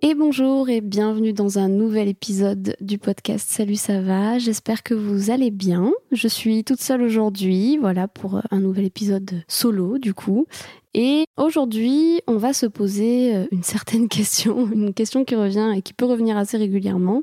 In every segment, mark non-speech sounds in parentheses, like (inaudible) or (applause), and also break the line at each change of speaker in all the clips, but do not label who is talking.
et bonjour et bienvenue dans un nouvel épisode du podcast Salut ça va, j'espère que vous allez bien. Je suis toute seule aujourd'hui, voilà pour un nouvel épisode solo du coup. Et aujourd'hui, on va se poser euh, une certaine (laughs) question, une question qui revient et qui peut revenir assez régulièrement.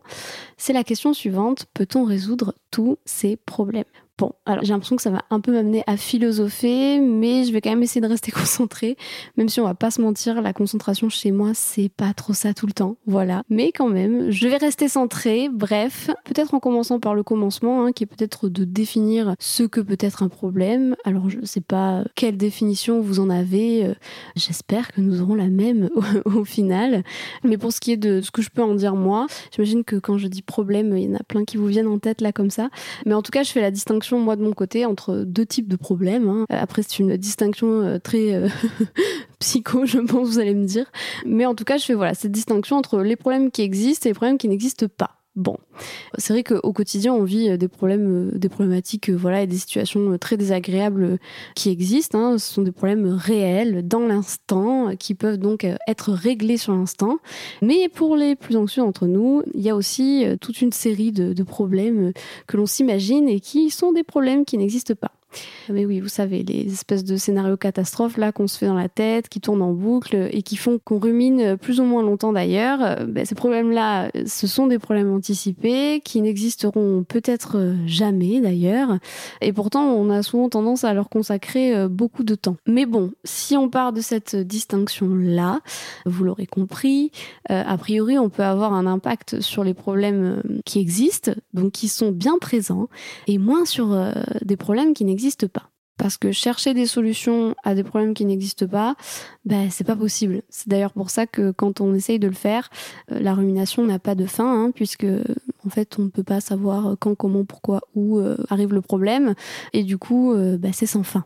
C'est la question suivante, peut-on résoudre tous ces problèmes? Bon, alors j'ai l'impression que ça va un peu m'amener à philosopher, mais je vais quand même essayer de rester (laughs) concentrée, même si on va pas se mentir, la concentration chez moi, c'est pas trop ça tout le temps, voilà. Mais quand même, je vais rester centrée, bref, peut-être en commençant par le commencement, hein, qui est peut-être de définir ce que peut être un problème. Alors je sais pas quelle définition vous en avez, euh, j'espère que nous aurons la même (laughs) au, au final. Mais pour ce qui est de ce que je peux en dire moi, j'imagine que quand je dis problème, il y en a plein qui vous viennent en tête là comme ça. Mais en tout cas, je fais la distinction moi de mon côté entre deux types de problèmes. hein. Après c'est une distinction euh, très euh, (laughs) psycho, je pense vous allez me dire. Mais en tout cas je fais voilà cette distinction entre les problèmes qui existent et les problèmes qui n'existent pas. Bon, c'est vrai qu'au quotidien, on vit euh, des problèmes, euh, des problématiques, euh, voilà, et des situations très désagréables qui existent. hein. Ce sont des problèmes réels, dans l'instant, qui peuvent donc être réglés sur l'instant. Mais pour les plus anxieux d'entre nous, il y a aussi toute une série de, problèmes que l'on s'imagine et qui sont des problèmes qui n'existent pas. Mais oui, vous savez, les espèces de scénarios catastrophes là qu'on se fait dans la tête, qui tournent en boucle et qui font qu'on rumine plus ou moins longtemps d'ailleurs, euh, ben, ces problèmes-là, euh, ce sont des problèmes anticipés qui n'existeront peut-être euh, jamais d'ailleurs. Et pourtant, on a souvent tendance à leur consacrer euh, beaucoup de temps. Mais bon, si on part de cette distinction-là, vous l'aurez compris, euh, a priori, on peut avoir un impact sur les problèmes euh, qui existent, donc qui sont bien présents, et moins sur euh, des problèmes qui n'existent pas. Parce que chercher des solutions à des problèmes qui n'existent pas, ben, c'est pas possible. C'est d'ailleurs pour ça que quand on essaye de le faire, euh, la rumination n'a pas de fin, hein, puisque en fait on ne peut pas savoir quand, comment, pourquoi, où euh, arrive le problème, et du coup euh, ben, c'est sans fin.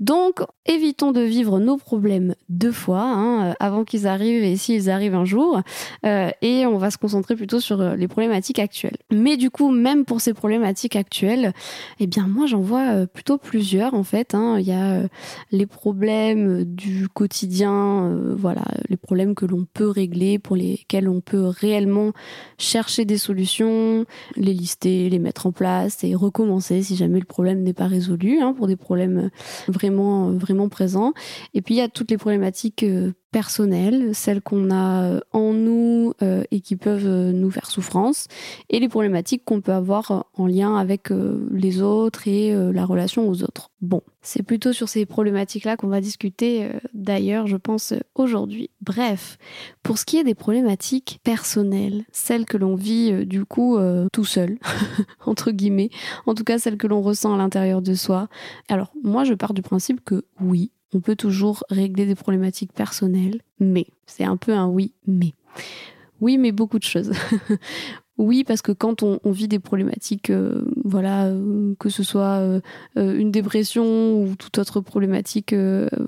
Donc, évitons de vivre nos problèmes deux fois, hein, euh, avant qu'ils arrivent et s'ils arrivent un jour, euh, et on va se concentrer plutôt sur euh, les problématiques actuelles. Mais du coup, même pour ces problématiques actuelles, eh bien moi j'en vois plutôt plusieurs en fait. hein. Il y a les problèmes du quotidien, voilà, les problèmes que l'on peut régler, pour lesquels on peut réellement chercher des solutions, les lister, les mettre en place et recommencer si jamais le problème n'est pas résolu, hein, pour des problèmes vraiment vraiment présents. Et puis il y a toutes les problématiques euh, personnelles, celles qu'on a euh, en nous euh, et qui peuvent euh, nous faire souffrance, et les problématiques qu'on peut avoir en lien avec les autres et la relation aux autres. Bon, c'est plutôt sur ces problématiques-là qu'on va discuter d'ailleurs, je pense, aujourd'hui. Bref, pour ce qui est des problématiques personnelles, celles que l'on vit du coup tout seul, (laughs) entre guillemets, en tout cas celles que l'on ressent à l'intérieur de soi, alors moi je pars du principe que oui, on peut toujours régler des problématiques personnelles, mais c'est un peu un oui, mais. Oui, mais beaucoup de choses. (laughs) oui, parce que quand on, vit des problématiques, euh, voilà, euh, que ce soit euh, une dépression ou toute autre problématique,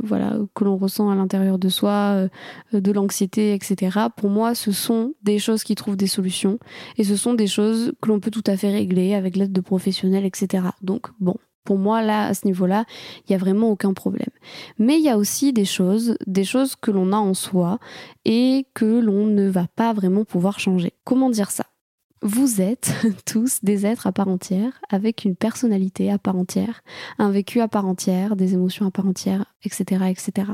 voilà, que l'on ressent à l'intérieur de soi, de l'anxiété, etc. Pour moi, ce sont des choses qui trouvent des solutions et ce sont des choses que l'on peut tout à fait régler avec l'aide de professionnels, etc. Donc, bon, pour moi, là, à ce niveau-là, il n'y a vraiment aucun problème. Mais il y a aussi des choses, des choses que l'on a en soi et que l'on ne va pas vraiment pouvoir changer. Comment dire ça? Vous êtes (laughs) tous des êtres à part entière, avec une personnalité à part entière, un vécu à part entière, des émotions à part entière, etc., etc.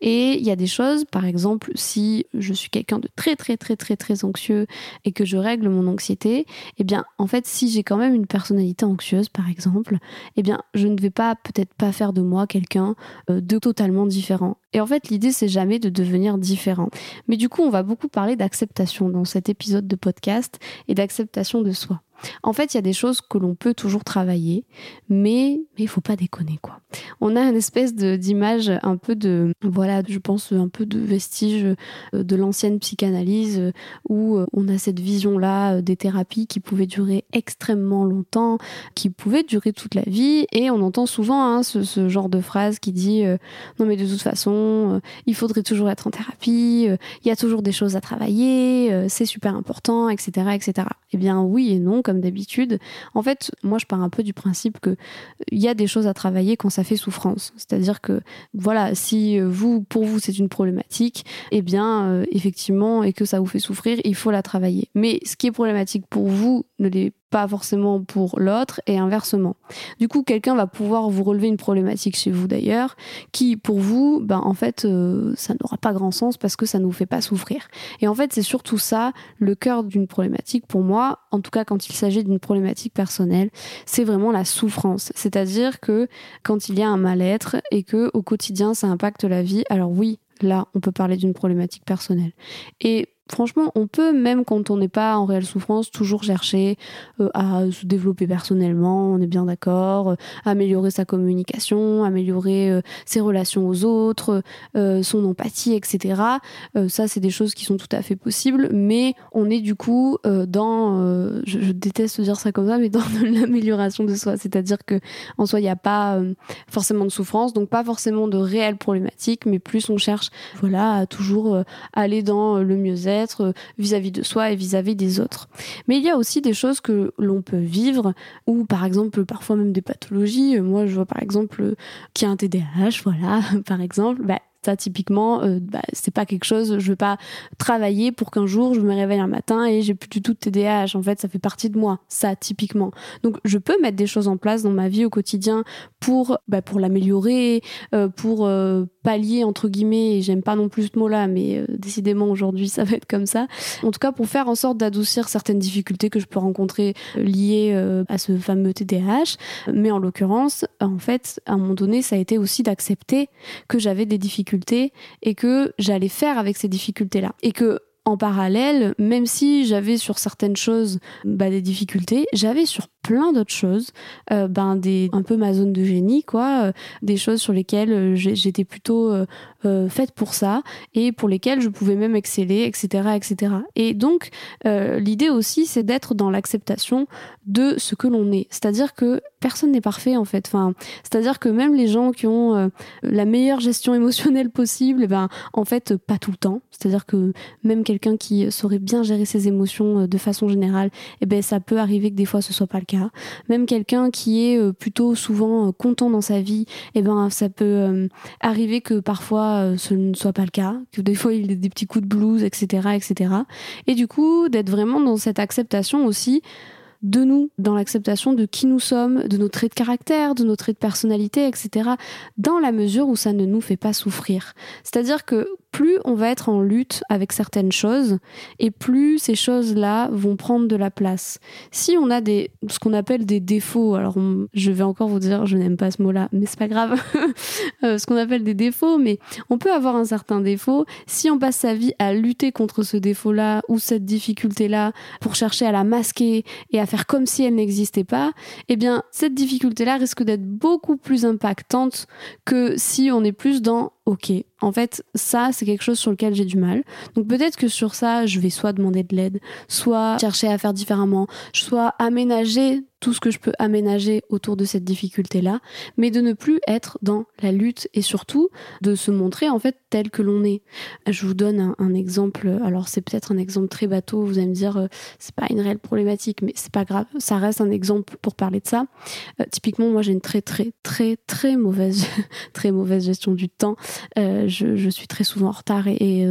Et il y a des choses, par exemple, si je suis quelqu'un de très, très, très, très, très anxieux et que je règle mon anxiété, eh bien, en fait, si j'ai quand même une personnalité anxieuse, par exemple, eh bien, je ne vais pas, peut-être pas faire de moi quelqu'un euh, de totalement différent. Et en fait, l'idée, c'est jamais de devenir différent. Mais du coup, on va beaucoup parler d'acceptation dans cet épisode de podcast et d'acceptation de soi. En fait, il y a des choses que l'on peut toujours travailler, mais il faut pas déconner quoi. On a une espèce d'image un peu de voilà, je pense un peu de vestige euh, de l'ancienne psychanalyse euh, où euh, on a cette vision là des thérapies qui pouvaient durer extrêmement longtemps, qui pouvaient durer toute la vie et on entend souvent hein, ce, genre de phrase qui dit non mais de toute façon, il faudrait toujours être en thérapie, il y a toujours des choses à travailler, c'est super important, etc., etc. Eh bien oui et non d'habitude. En fait, moi, je pars un peu du principe que il y a des choses à travailler quand ça fait souffrance. C'est-à-dire que, voilà, si euh, vous, pour vous, c'est une problématique, eh bien, euh, effectivement, et que ça vous fait souffrir, il faut la travailler. Mais ce qui est problématique pour vous ne l'est pas forcément pour l'autre et inversement. Du coup, quelqu'un va pouvoir vous relever une problématique chez vous d'ailleurs, qui pour vous, ben en fait, euh, ça n'aura pas grand sens parce que ça ne vous fait pas souffrir. Et en fait, c'est surtout ça le cœur d'une problématique pour moi, en tout cas quand il s'agit d'une problématique personnelle, c'est vraiment la souffrance. C'est-à-dire que quand il y a un mal-être et que au quotidien ça impacte la vie, alors oui, là, on peut parler d'une problématique personnelle. Et franchement, on peut, même quand on n'est pas en réelle souffrance, toujours chercher euh, à se développer personnellement, on est bien d'accord, euh, améliorer sa communication, améliorer euh, ses relations aux autres, son empathie, etc. ça, c'est des choses qui sont tout à fait possibles, mais on est du coup dans, je, déteste dire ça comme ça, mais (laughs) dans l'amélioration de soi. C'est-à-dire que en soi, il n'y a pas forcément de souffrance, donc pas forcément de réelles problématiques, mais plus on cherche, voilà, à toujours aller dans le mieux-être euh, vis-à-vis de soi et vis-à-vis des autres. Mais il y a aussi des choses que l'on peut vivre, ou par exemple parfois même des pathologies. Moi, je vois par exemple qu'il y a un TDAH, voilà, (laughs) par exemple, bah, ça, typiquement, euh, bah, c'est pas quelque chose. Je veux pas travailler pour qu'un jour je me réveille un matin et j'ai plus du tout de TDAH. En fait, ça fait partie de moi. Ça, typiquement. Donc, je peux mettre des choses en place dans ma vie au quotidien pour bah, pour l'améliorer, euh, pour euh, pallier entre guillemets. Et j'aime pas non plus ce mot-là, mais décidément aujourd'hui, (laughs) ça va être comme ça. En tout cas, pour faire en sorte d'adoucir certaines difficultés que je peux rencontrer liées à ce fameux TDAH. Mais en l'occurrence, en fait, à un moment donné, ça a été aussi d'accepter que j'avais des difficultés et que j'allais faire avec ces difficultés-là. Et que en parallèle, même si j'avais sur certaines choses bah, des difficultés, j'avais sur plein d'autres choses, euh, ben des un peu ma zone de génie quoi, euh, des choses sur lesquelles euh, j'étais plutôt faite pour ça et pour lesquelles je pouvais même exceller, etc., etc. Et donc l'idée aussi c'est d'être dans l'acceptation de ce que l'on est, c'est-à-dire que personne n'est parfait en fait. Enfin, c'est-à-dire que même les gens qui ont la meilleure gestion émotionnelle possible, eh ben en fait pas tout le temps. C'est-à-dire que même quelqu'un qui saurait bien gérer ses émotions de façon générale, eh ben ça peut arriver que des fois ce soit pas le cas même quelqu'un qui est euh, plutôt souvent euh, content dans sa vie, eh ben ça peut euh, arriver que parfois ce ne soit pas le cas, que des fois il ait des petits coups de blues, etc., etc. Et du coup d'être vraiment dans cette acceptation aussi de nous, dans l'acceptation de qui nous sommes, de nos traits de caractère, de nos traits de personnalité, etc., dans la mesure où ça ne nous fait pas souffrir. C'est-à-dire que plus on va être en lutte avec certaines choses et plus ces choses-là vont prendre de la place. Si on a des ce qu'on appelle des défauts, alors je vais encore vous dire, je n'aime pas ce mot-là, mais c'est pas grave, (laughs) euh, ce qu'on appelle des défauts, mais on peut avoir un certain défaut. Si on passe sa vie à lutter contre ce défaut-là ou cette difficulté-là pour chercher à la masquer et à faire comme si elle n'existait pas, eh bien cette difficulté-là risque d'être beaucoup plus impactante que si on est plus dans ok, en fait, ça, c'est quelque chose sur lequel j'ai du mal. Donc peut-être que sur ça, je vais soit demander de l'aide, soit chercher à faire différemment, soit aménager tout ce que je peux aménager autour de cette difficulté-là, mais de ne plus être dans la lutte et surtout de se montrer en fait tel que l'on est. Je vous donne un, exemple, alors c'est peut-être un exemple très bateau, vous allez me dire euh, c'est pas une réelle problématique, mais c'est pas grave, ça reste un exemple pour parler de ça. Euh, typiquement, moi j'ai une très très très très mauvaise (laughs) très mauvaise gestion du temps. Euh, je, suis très souvent en retard et,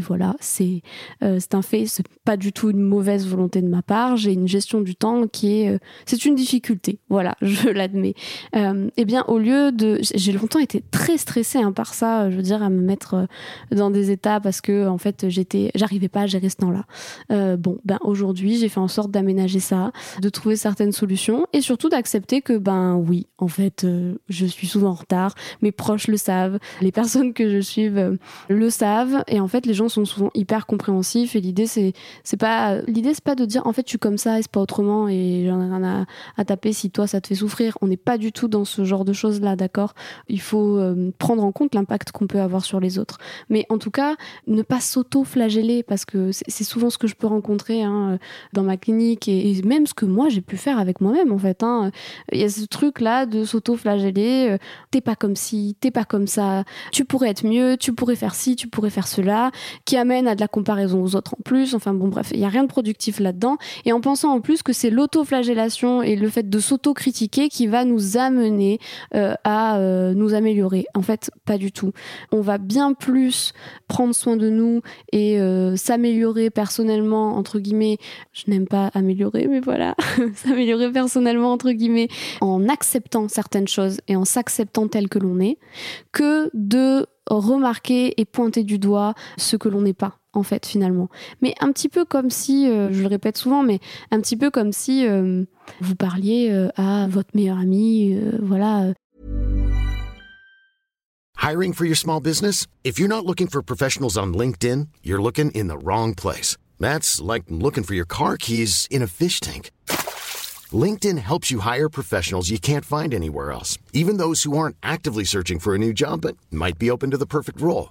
voilà, c'est c'est un fait, c'est pas du tout une mauvaise volonté de ma part. J'ai une gestion du temps qui est, c'est une difficulté. Voilà, (laughs) je l'admets. eh bien, au lieu de, j'ai longtemps été très stressée hein, par ça. Je veux dire, à me mettre dans des états parce que en fait, j'étais, j'arrivais pas à gérer ce temps-là. bon, ben aujourd'hui, j'ai fait en sorte d'aménager ça, de trouver certaines solutions et surtout d'accepter que ben oui, en fait, je suis souvent en retard. Mes proches le savent, les personnes que je suis le savent et en fait les gens sont souvent hyper compréhensifs et l'idée c'est c'est pas l'idée c'est pas de dire en fait je suis comme ça et c'est pas autrement et j'en ai rien à, taper si toi ça te fait souffrir on n'est pas du tout dans ce genre de choses là d'accord? Il faut euh, prendre en compte l'impact qu'on peut avoir sur les autres mais en tout cas ne pas s'auto-flageller parce que c'est souvent ce que je peux rencontrer hein, dans ma clinique et, même ce que moi j'ai pu faire avec moi-même en fait hein. il y a ce truc là de s'auto-flageller euh, t'es pas comme si t'es pas comme ça tu pourrais être mieux tu pourrais faire ci, tu pourrais faire cela, qui amène à de la comparaison aux autres en plus. Enfin bon, bref, il n'y a rien de productif là-dedans. Et en pensant en plus que c'est l'autoflagellation et le fait de s'auto-critiquer qui va nous amener euh, à euh, nous améliorer. En fait, pas du tout. On va bien plus prendre soin de nous et euh, s'améliorer personnellement, entre guillemets. Je n'aime pas améliorer, mais voilà, (laughs) s'améliorer personnellement, entre guillemets, en acceptant certaines choses et en s'acceptant tel que l'on est, que de remarquer et pointer du doigt ce que l'on n'est pas en fait finalement. Mais un petit peu comme si, euh, je le répète souvent, mais un petit peu comme si euh, vous parliez euh, à votre meilleur ami, voilà.
Hiring for your small business? If you're not looking for professionals on LinkedIn, you're looking in the wrong place. That's like looking for your car keys in a fish tank. LinkedIn helps you hire professionals you can't find anywhere else, even those who aren't actively searching for a new job but might be open to the perfect role.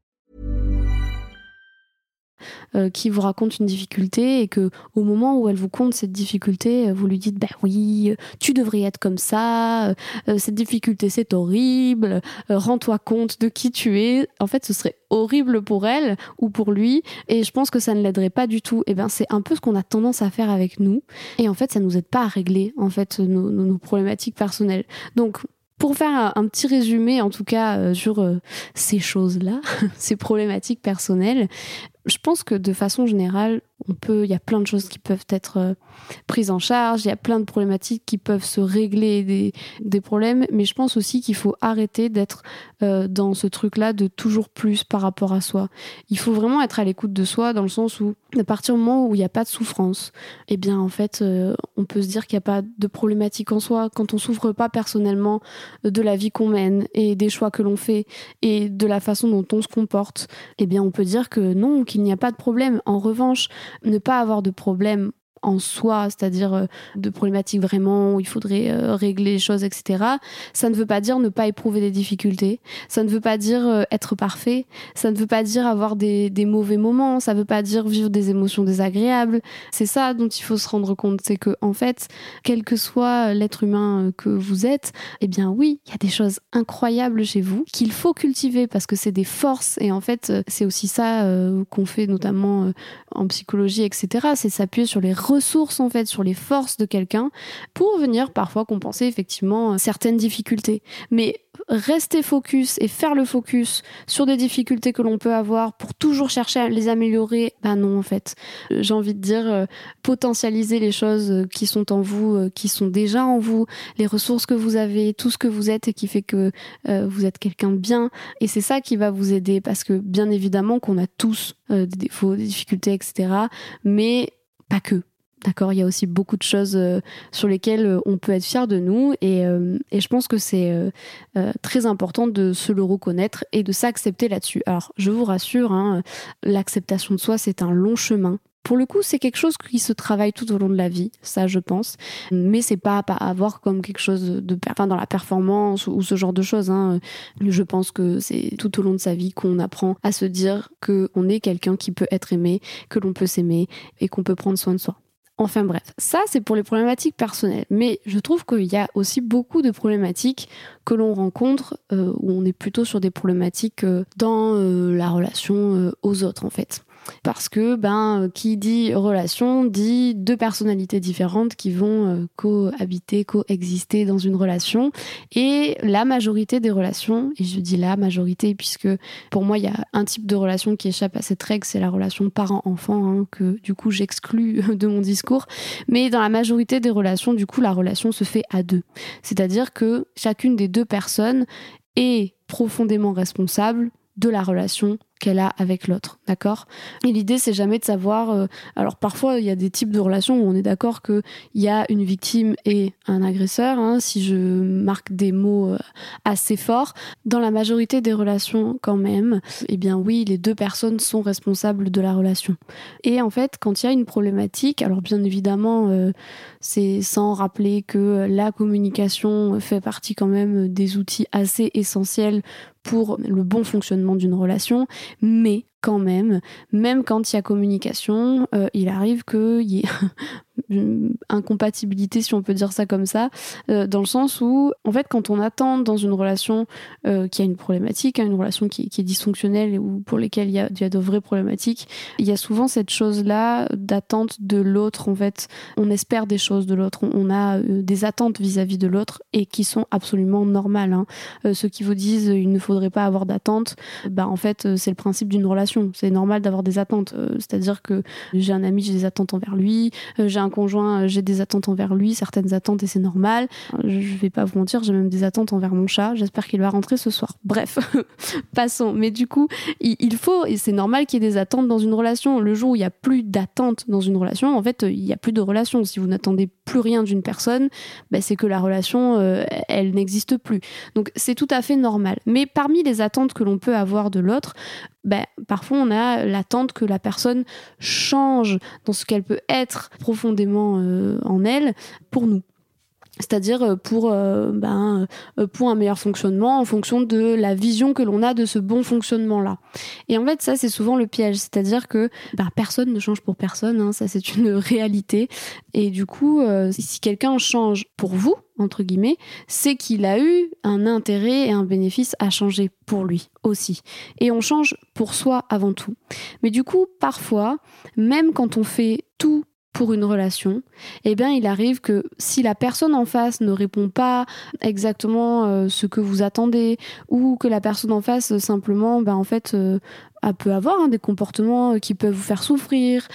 Euh, qui vous raconte une difficulté et que au moment où elle vous compte cette difficulté, euh, vous lui dites bah oui, euh, tu devrais être comme ça, cette difficulté c'est horrible, rends-toi compte de qui tu es. En fait, ce serait horrible pour elle ou pour lui et je pense que ça ne l'aiderait pas du tout. Et ben c'est un peu ce qu'on a tendance à faire avec nous et en fait ça nous aide pas à régler en fait nos, nos, nos problématiques personnelles. Donc pour faire un, petit résumé, en tout cas, euh, sur euh, ces choses-là, (laughs) ces problématiques personnelles, je pense que de façon générale, on peut, il y a plein de choses qui peuvent être euh, prises en charge, il y a plein de problématiques qui peuvent se régler des, problèmes, mais je pense aussi qu'il faut arrêter d'être euh, dans ce truc-là de toujours plus par rapport à soi. Il faut vraiment être à l'écoute de soi dans le sens où, à partir du moment où il n'y a pas de souffrance, eh bien, en fait, euh, on peut se dire qu'il n'y a pas de problématique en soi. Quand on souffre pas personnellement de la vie qu'on mène et des choix que l'on fait et de la façon dont on se comporte, eh bien, on peut dire que non, qu'il n'y a pas de problème. En revanche, ne pas avoir de problème en soi, c'est-à-dire euh, de problématiques vraiment où il faudrait euh, régler les choses, etc. Ça ne veut pas dire ne pas éprouver des difficultés. Ça ne veut pas dire euh, être parfait. Ça ne veut pas dire avoir des, des mauvais moments. Ça ne veut pas dire vivre des émotions désagréables. C'est ça dont il faut se rendre compte, c'est que en fait, quel que soit l'être humain que vous êtes, eh bien oui, il y a des choses incroyables chez vous qu'il faut cultiver parce que c'est des forces et en fait, c'est aussi ça qu'on fait notamment en psychologie, etc. C'est s'appuyer sur les ressources en fait, sur les forces de quelqu'un pour venir parfois compenser effectivement certaines difficultés. Mais rester focus et faire le focus sur des difficultés que l'on peut avoir pour toujours chercher à les améliorer, ben non en fait. J'ai envie de dire euh, potentialiser les choses qui sont en vous, euh, qui sont déjà en vous, les ressources que vous avez, tout ce que vous êtes et qui fait que euh, vous êtes quelqu'un de bien et c'est ça qui va vous aider parce que bien évidemment qu'on a tous euh, des défauts, des difficultés, etc. Mais pas que. D'accord, il y a aussi beaucoup de choses euh, sur lesquelles euh, on peut être fier de nous et, euh, je pense que c'est très important de se le reconnaître et de s'accepter là-dessus. Alors, je vous rassure, hein, l'acceptation de soi, c'est un long chemin. Pour le coup, c'est quelque chose qui se travaille tout au long de la vie, ça je pense, mais c'est pas à avoir comme quelque chose de, enfin dans la performance ou ce genre de choses. Hein. Je pense que c'est tout au long de sa vie qu'on apprend à se dire que on est quelqu'un qui peut être aimé, que l'on peut s'aimer et qu'on peut prendre soin de soi. Enfin bref, ça c'est pour les problématiques personnelles. Mais je trouve qu'il y a aussi beaucoup de problématiques que l'on rencontre euh, où on est plutôt sur des problématiques euh, dans euh, la relation aux autres en fait. Parce que, ben, qui dit relation dit deux personnalités différentes qui vont euh, cohabiter, coexister dans une relation. Et la majorité des relations, et je dis la majorité puisque pour moi, il y a un type de relation qui échappe à cette règle, c'est la relation parent-enfant, hein, que du coup j'exclus (laughs) de mon discours. Mais dans la majorité des relations, du coup, la relation se fait à deux. C'est-à-dire que chacune des deux personnes est profondément responsable de la relation qu'elle a avec l'autre, d'accord? Et l'idée, c'est jamais de savoir. Euh, alors parfois, il y a des types de relations où on est d'accord qu'il y a une victime et un agresseur. Hein, si je marque des mots euh, assez forts, dans la majorité des relations, quand même, eh bien oui, les deux personnes sont responsables de la relation. Et en fait, quand il y a une problématique, alors bien évidemment, euh, c'est sans rappeler que la communication fait partie quand même des outils assez essentiels pour le bon fonctionnement d'une relation, mais quand même, même quand il y a communication, euh, il arrive qu'il y ait (laughs) incompatibilité, si on peut dire ça comme ça, euh, dans le sens où, en fait, quand on attend dans une relation euh, qui a une problématique, hein, une relation qui, est dysfonctionnelle ou pour lesquelles il y, a, de vraies problématiques, il y a souvent cette chose-là d'attente de l'autre. En fait, on espère des choses de l'autre, on, a des attentes vis-à-vis de l'autre et qui sont absolument normales. Hein. ceux qui vous disent il ne faudrait pas avoir d'attente, bah en fait, c'est le principe d'une relation. C'est normal d'avoir des attentes. C'est-à-dire que j'ai un ami, j'ai des attentes envers lui, j'ai un conjoint, euh, j'ai des attentes envers lui, certaines attentes et c'est normal. Je vais pas vous mentir, j'ai même des attentes envers mon chat. J'espère qu'il va rentrer ce soir. (laughs) Bref, (laughs) passons. Mais du coup, il faut, et c'est normal qu'il y ait des attentes dans une relation. Le jour où il n'y a plus d'attentes dans une relation, en fait, il n'y a plus de relation. Si vous n'attendez plus rien d'une personne, bah, c'est que la relation, euh, elle n'existe plus. Donc c'est tout à fait normal. Mais parmi les attentes que l'on peut avoir de l'autre, bah, parfois on a l'attente que la personne change dans ce qu'elle peut être profondément euh, en elle pour nous c'est-à-dire euh, pour, euh, ben, pour un meilleur fonctionnement en fonction de la vision que l'on a de ce bon fonctionnement-là. Et en fait, ça, c'est souvent le piège, c'est-à-dire que ben, personne ne change pour personne, hein, ça c'est une (laughs) réalité. Et du coup, si quelqu'un change pour vous, entre guillemets, c'est qu'il a eu un intérêt et un bénéfice à changer pour lui aussi. Et on change pour soi avant tout. Mais du coup, parfois, même quand on fait tout pour une relation, eh bien il arrive que si la personne en face ne répond pas exactement euh, ce que vous attendez ou que la personne en face simplement ben en fait euh, peut avoir hein, des comportements euh, qui peuvent vous faire souffrir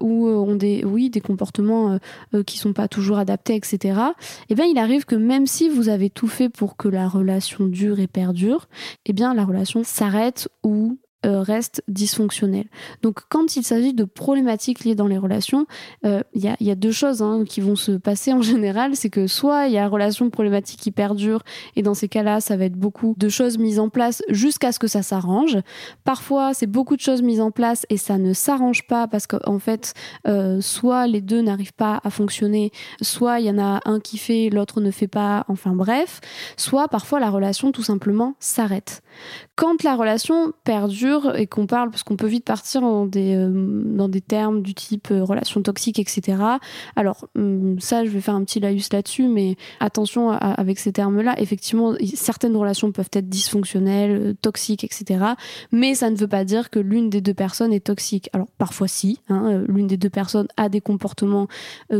ou ont des oui des comportements qui sont pas toujours adaptés etc eh bien il arrive que même si vous avez tout fait pour que la relation dure et perdure eh bien la relation s'arrête ou euh, reste dysfonctionnel. Donc quand il s'agit de problématiques liées dans les relations, euh, il y, a, deux choses hein, qui vont se passer en (laughs) général. C'est que soit il y a relation problématique qui perdure, et dans ces cas-là, ça va être beaucoup de choses mises en place jusqu'à ce que ça s'arrange. Parfois, c'est beaucoup de choses mises en place et ça ne s'arrange pas parce qu'en fait, euh, soit les deux n'arrivent pas à fonctionner, soit il y en a un qui fait, l'autre ne fait pas, enfin bref, soit parfois la relation tout simplement s'arrête. Quand la relation perdure et qu'on parle, parce qu'on peut vite partir dans des, euh, dans des termes du type euh, relation toxique, etc. Alors, hum, ça, je vais faire un petit laïus là-dessus, mais attention avec ces termes-là. Effectivement, certaines relations peuvent être dysfonctionnelles, euh, toxiques, etc. Mais ça ne veut pas dire que l'une des deux personnes est toxique. Alors, parfois, si. Hein, l'une des deux personnes a des comportements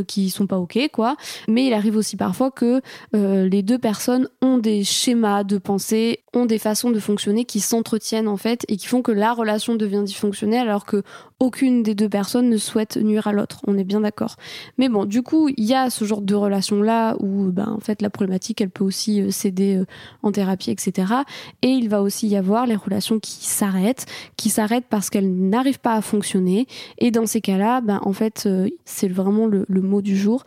qui sont pas OK, quoi. Mais il arrive aussi parfois que les deux personnes ont des schémas de pensée, ont des façons de qui s'entretiennent en fait et qui font que la relation devient dysfonctionnelle alors que aucune des deux personnes ne souhaite nuire à l'autre. On est bien d'accord. Mais bon, du coup, il y a ce genre de relation là où ben en fait la problématique elle peut aussi euh, céder euh, en thérapie etc. Et il va aussi y avoir les relations qui s'arrêtent, qui s'arrêtent parce qu'elles n'arrivent pas à fonctionner. Et dans ces cas-là, ben en fait euh, c'est vraiment le, mot du jour.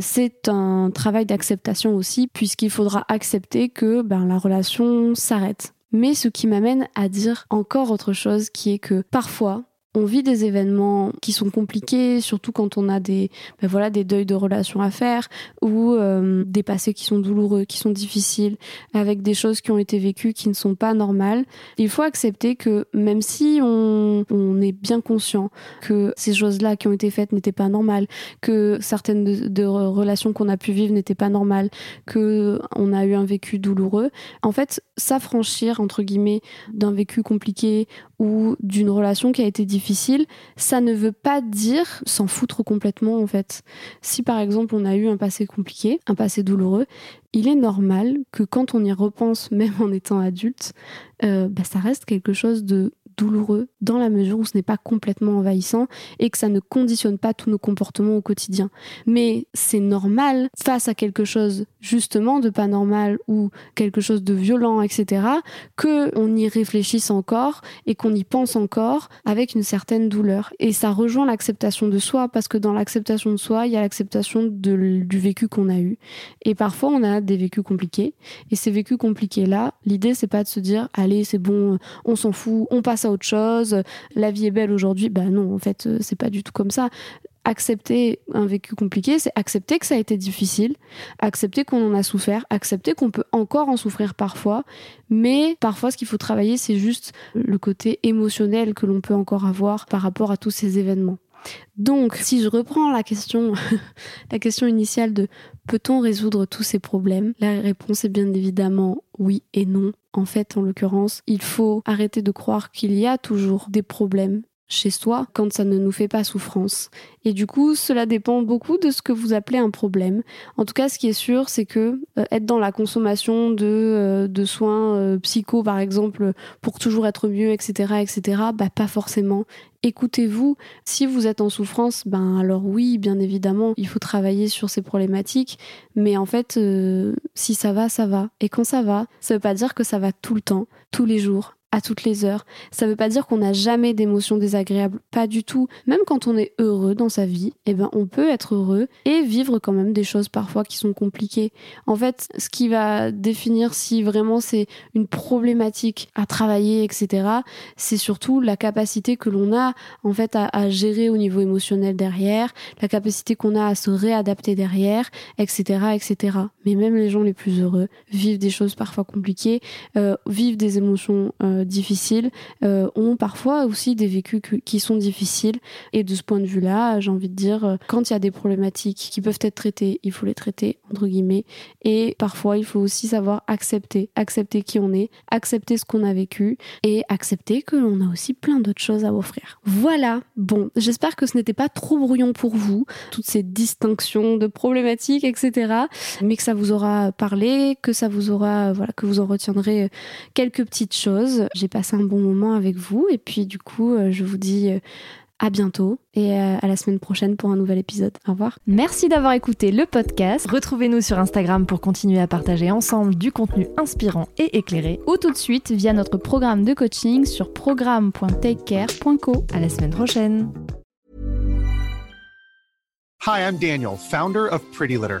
c'est un travail d'acceptation aussi puisqu'il faudra accepter que ben la relation s'arrête. Mais ce qui m'amène à dire encore autre chose qui est que parfois, on vit des événements qui sont compliqués, surtout quand on a des, ben voilà, des deuils de relations à faire ou euh, des passés qui sont douloureux, qui sont difficiles, avec des choses qui ont été vécues qui ne sont pas normales. Il faut accepter que même si on, on est bien conscient que ces choses-là qui ont été faites n'étaient pas normales, que certaines de, de relations qu'on a pu vivre n'étaient pas normales, que on a eu un vécu douloureux, en fait, s'affranchir entre guillemets d'un vécu compliqué ou d'une relation qui a été difficile, ça ne veut pas dire s'en foutre complètement en fait. Si par exemple on a eu un passé compliqué, un passé douloureux, il est normal que quand on y repense, (laughs) même en étant adulte, euh, bah, ça reste quelque chose de douloureux dans la mesure où ce n'est pas complètement envahissant et que ça ne conditionne pas tous nos comportements au quotidien. Mais c'est normal face à quelque chose justement de pas normal ou quelque chose de violent, etc., que on y réfléchisse encore et qu'on y pense encore avec une certaine douleur. Et ça rejoint l'acceptation de soi parce que dans l'acceptation de soi, il y a l'acceptation du vécu qu'on a eu. Et parfois, on a des vécus compliqués. Et ces vécus compliqués-là, l'idée, c'est pas de se dire, allez, c'est bon, on s'en fout, on passe à autre chose, la vie est belle aujourd'hui. Ben non, en fait, c'est pas du tout comme ça accepter un vécu compliqué, c'est accepter que ça a été difficile, accepter qu'on en a souffert, accepter qu'on peut encore en souffrir parfois, mais parfois ce qu'il faut travailler, c'est juste le côté émotionnel que l'on peut encore avoir par rapport à tous ces événements. Donc, si je reprends la question, (laughs) la question initiale de peut-on résoudre tous ces problèmes La réponse est bien évidemment oui et non. En fait, en l'occurrence, il faut arrêter de croire qu'il y a toujours des problèmes chez soi quand ça ne nous fait pas souffrance. Et du coup, cela dépend beaucoup de ce que vous appelez un problème. En tout cas, ce qui est sûr, c'est que euh, être dans la consommation de, euh, soins euh, psycho, par exemple, pour toujours être mieux, etc., etc., bah pas forcément. Écoutez-vous. Si vous êtes en souffrance, ben alors oui, bien évidemment, il faut travailler sur ces problématiques. Mais en fait, si ça va, ça va. Et quand ça va, ça veut pas dire que ça va tout le temps, tous les jours à toutes les heures. Ça veut pas dire qu'on n'a jamais d'émotions désagréables, pas du tout. Même quand on est heureux dans sa vie, eh ben on peut être heureux et vivre quand même des choses parfois qui sont compliquées. En fait, ce qui va définir si vraiment c'est une problématique à travailler, etc., c'est surtout la capacité que l'on a en fait à, gérer au niveau émotionnel derrière, la capacité qu'on a à se réadapter derrière, etc., etc. Mais même les gens les plus heureux vivent des choses parfois compliquées, euh, vivent des émotions euh, difficiles euh, ont parfois aussi des vécus qui sont difficiles. Et de ce point de vue-là, j'ai envie de dire, euh, quand il y a des problématiques qui peuvent être traitées, il faut les traiter, entre guillemets. Et parfois, il faut aussi savoir accepter, accepter qui on est, accepter ce qu'on a vécu et accepter que l'on a aussi plein d'autres choses à offrir. Voilà. Bon, j'espère que ce n'était pas trop brouillon pour vous, toutes ces distinctions de problématiques, etc. Mais que ça vous aura parlé, que ça vous aura, voilà, que vous en retiendrez quelques petites choses. J'ai passé un bon moment avec vous et puis du coup, euh, je vous dis euh, à bientôt et euh, à la semaine prochaine pour un nouvel épisode. Au revoir.
Merci d'avoir écouté le podcast. Retrouvez-nous sur Instagram pour continuer à partager ensemble du contenu inspirant et éclairé ou tout de suite via notre programme de coaching sur programme.takecare.co. À la semaine prochaine.
Hi, I'm Daniel, founder of Pretty Litter.